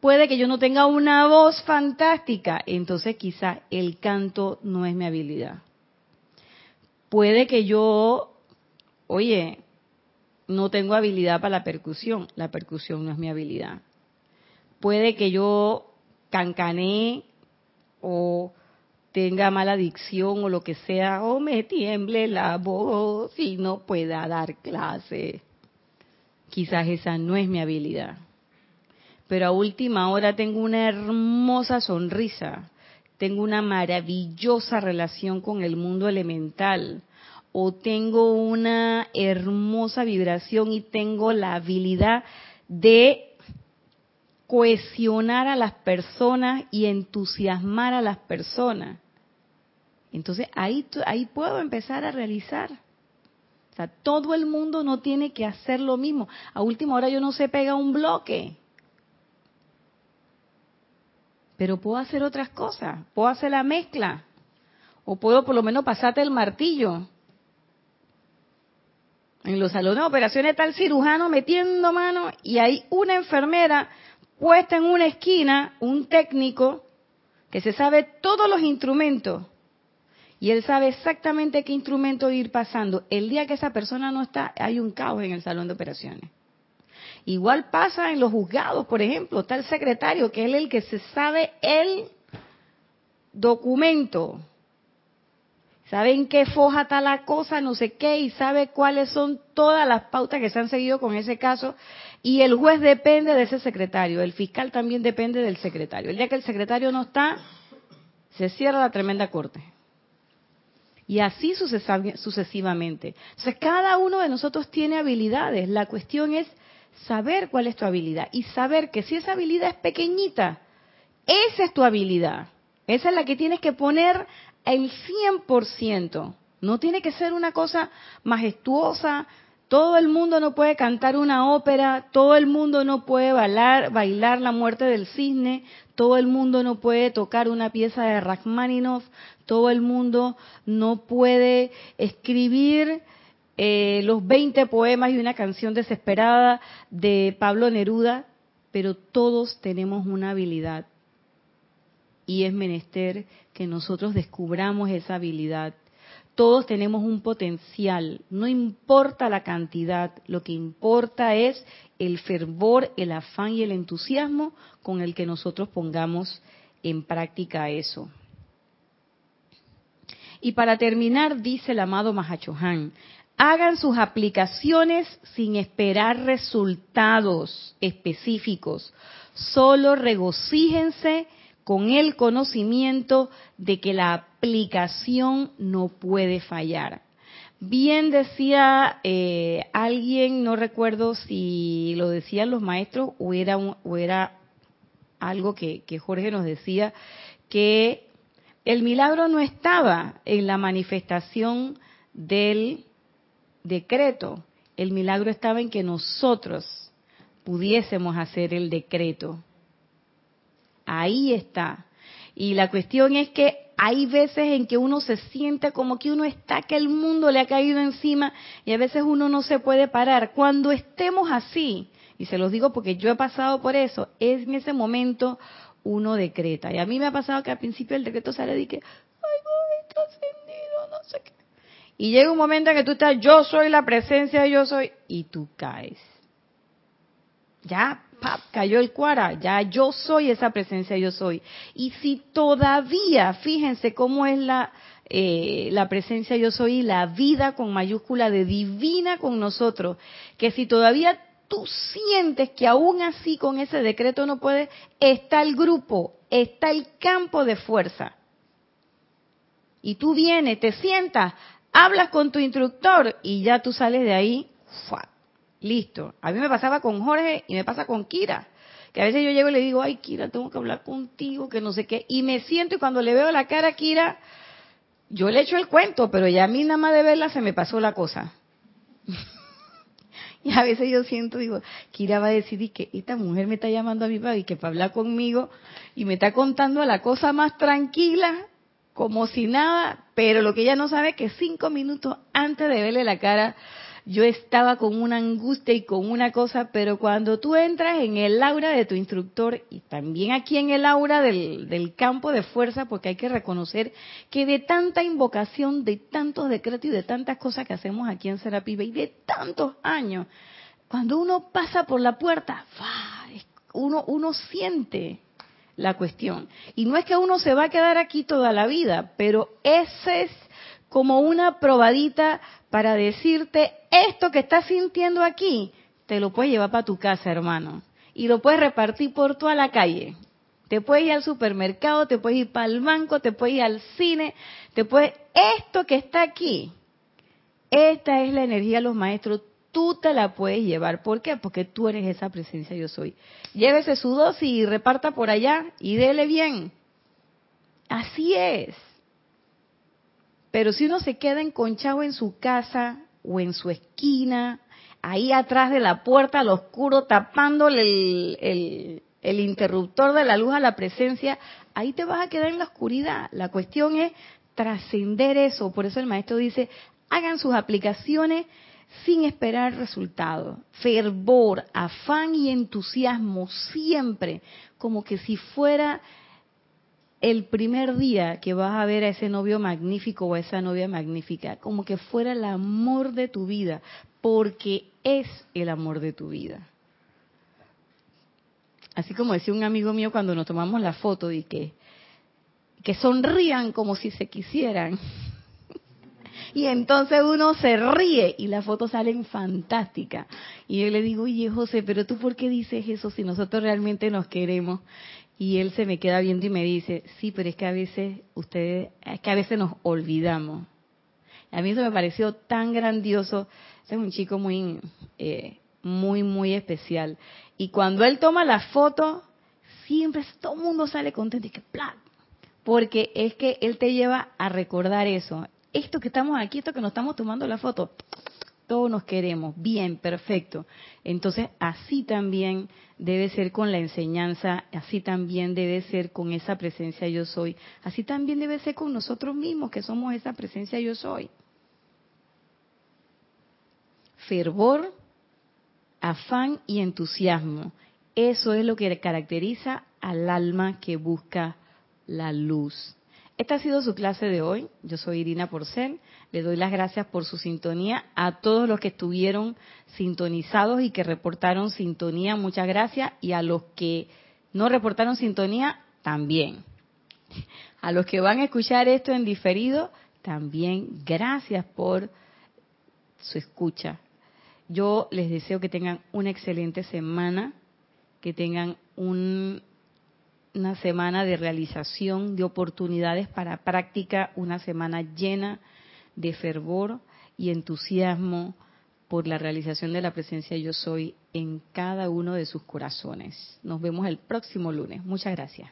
Puede que yo no tenga una voz fantástica, entonces quizá el canto no es mi habilidad. Puede que yo, oye, no tengo habilidad para la percusión, la percusión no es mi habilidad. puede que yo cancané o tenga mala dicción o lo que sea, o me tiemble la voz y no pueda dar clase. Quizás esa no es mi habilidad. Pero a última hora tengo una hermosa sonrisa, tengo una maravillosa relación con el mundo elemental, o tengo una hermosa vibración y tengo la habilidad de cohesionar a las personas y entusiasmar a las personas. Entonces ahí, ahí puedo empezar a realizar. O sea, todo el mundo no tiene que hacer lo mismo. A última hora yo no sé pegar un bloque. Pero puedo hacer otras cosas. Puedo hacer la mezcla. O puedo por lo menos pasarte el martillo. En los salones de operaciones está el cirujano metiendo mano y hay una enfermera puesta en una esquina, un técnico que se sabe todos los instrumentos y él sabe exactamente qué instrumento ir pasando. El día que esa persona no está, hay un caos en el salón de operaciones. Igual pasa en los juzgados, por ejemplo, está el secretario, que es el que se sabe el documento. Sabe en qué foja está la cosa, no sé qué, y sabe cuáles son todas las pautas que se han seguido con ese caso. Y el juez depende de ese secretario, el fiscal también depende del secretario. El día que el secretario no está, se cierra la tremenda corte. Y así sucesivamente. Entonces, cada uno de nosotros tiene habilidades. La cuestión es saber cuál es tu habilidad y saber que si esa habilidad es pequeñita, esa es tu habilidad. Esa es la que tienes que poner el 100%. No tiene que ser una cosa majestuosa. Todo el mundo no puede cantar una ópera, todo el mundo no puede bailar, bailar la muerte del cisne, todo el mundo no puede tocar una pieza de Rachmaninoff, todo el mundo no puede escribir eh, los 20 poemas y una canción desesperada de Pablo Neruda, pero todos tenemos una habilidad y es menester que nosotros descubramos esa habilidad. Todos tenemos un potencial, no importa la cantidad, lo que importa es el fervor, el afán y el entusiasmo con el que nosotros pongamos en práctica eso. Y para terminar, dice el amado Mahachohan, hagan sus aplicaciones sin esperar resultados específicos, solo regocíjense con el conocimiento de que la aplicación no puede fallar. Bien decía eh, alguien, no recuerdo si lo decían los maestros o era, o era algo que Jorge nos decía, que el milagro no estaba en la manifestación del decreto, el milagro estaba en que nosotros pudiésemos hacer el decreto. Ahí está. Y la cuestión es que hay veces en que uno se siente como que uno está, que el mundo le ha caído encima y a veces uno no se puede parar. Cuando estemos así, y se los digo porque yo he pasado por eso, es en ese momento uno decreta. Y a mí me ha pasado que al principio el decreto sale y que, ay, voy, trascendido, no sé qué. Y llega un momento en que tú estás, yo soy la presencia, yo soy, y tú caes. Ya, cayó el cuara, ya yo soy esa presencia, yo soy. Y si todavía, fíjense cómo es la, eh, la presencia yo soy, la vida con mayúscula de divina con nosotros, que si todavía tú sientes que aún así con ese decreto no puedes, está el grupo, está el campo de fuerza. Y tú vienes, te sientas, hablas con tu instructor y ya tú sales de ahí, listo. A mí me pasaba con Jorge y me pasa con Kira. Que a veces yo llego y le digo, ay Kira, tengo que hablar contigo, que no sé qué. Y me siento y cuando le veo la cara a Kira, yo le echo el cuento, pero ya a mí nada más de verla se me pasó la cosa. Y a veces yo siento, digo, Kira va a decir que esta mujer me está llamando a mi padre y que para hablar conmigo y me está contando la cosa más tranquila, como si nada, pero lo que ella no sabe es que cinco minutos antes de verle la cara yo estaba con una angustia y con una cosa, pero cuando tú entras en el aura de tu instructor y también aquí en el aura del, campo de fuerza, porque hay que reconocer que de tanta invocación, de tantos decretos y de tantas cosas que hacemos aquí en Serapiba y de tantos años, cuando uno pasa por la puerta, uno, uno siente la cuestión. Y no es que uno se va a quedar aquí toda la vida, pero ese es como una probadita para decirte esto que estás sintiendo aquí, te lo puedes llevar para tu casa, hermano. Y lo puedes repartir por toda la calle. Te puedes ir al supermercado, te puedes ir para el banco, te puedes ir al cine, te puedes... Esto que está aquí, esta es la energía de los maestros, tú te la puedes llevar. ¿Por qué? Porque tú eres esa presencia yo soy. Llévese su dosis y reparta por allá y dele bien. Así es. Pero si uno se queda enconchado en su casa o en su esquina, ahí atrás de la puerta al oscuro, tapándole el, el, interruptor de la luz a la presencia, ahí te vas a quedar en la oscuridad. La cuestión es trascender eso. Por eso el maestro dice, hagan sus aplicaciones sin esperar resultado. Fervor, afán y entusiasmo siempre, como que si fuera el primer día que vas a ver a ese novio magnífico o a esa novia magnífica, como que fuera el amor de tu vida, porque es el amor de tu vida. Así como decía un amigo mío cuando nos tomamos la foto y que, que sonrían como si se quisieran. Y entonces uno se ríe y las fotos salen fantásticas. Y yo le digo, oye José, pero tú por qué dices eso si nosotros realmente nos queremos? Y él se me queda viendo y me dice, sí, pero es que a veces ustedes, es que a veces nos olvidamos. A mí eso me pareció tan grandioso. es un chico muy, eh, muy, muy especial. Y cuando él toma la foto, siempre todo el mundo sale contento y que plan. Porque es que él te lleva a recordar eso. Esto que estamos aquí, esto que nos estamos tomando la foto, todos nos queremos, bien, perfecto. Entonces, así también debe ser con la enseñanza, así también debe ser con esa presencia yo soy, así también debe ser con nosotros mismos que somos esa presencia yo soy. Fervor, afán y entusiasmo. Eso es lo que caracteriza al alma que busca la luz. Esta ha sido su clase de hoy. Yo soy Irina Porcel. Le doy las gracias por su sintonía. A todos los que estuvieron sintonizados y que reportaron sintonía, muchas gracias. Y a los que no reportaron sintonía, también. A los que van a escuchar esto en diferido, también gracias por su escucha. Yo les deseo que tengan una excelente semana, que tengan un una semana de realización, de oportunidades para práctica, una semana llena de fervor y entusiasmo por la realización de la presencia yo soy en cada uno de sus corazones. Nos vemos el próximo lunes. Muchas gracias.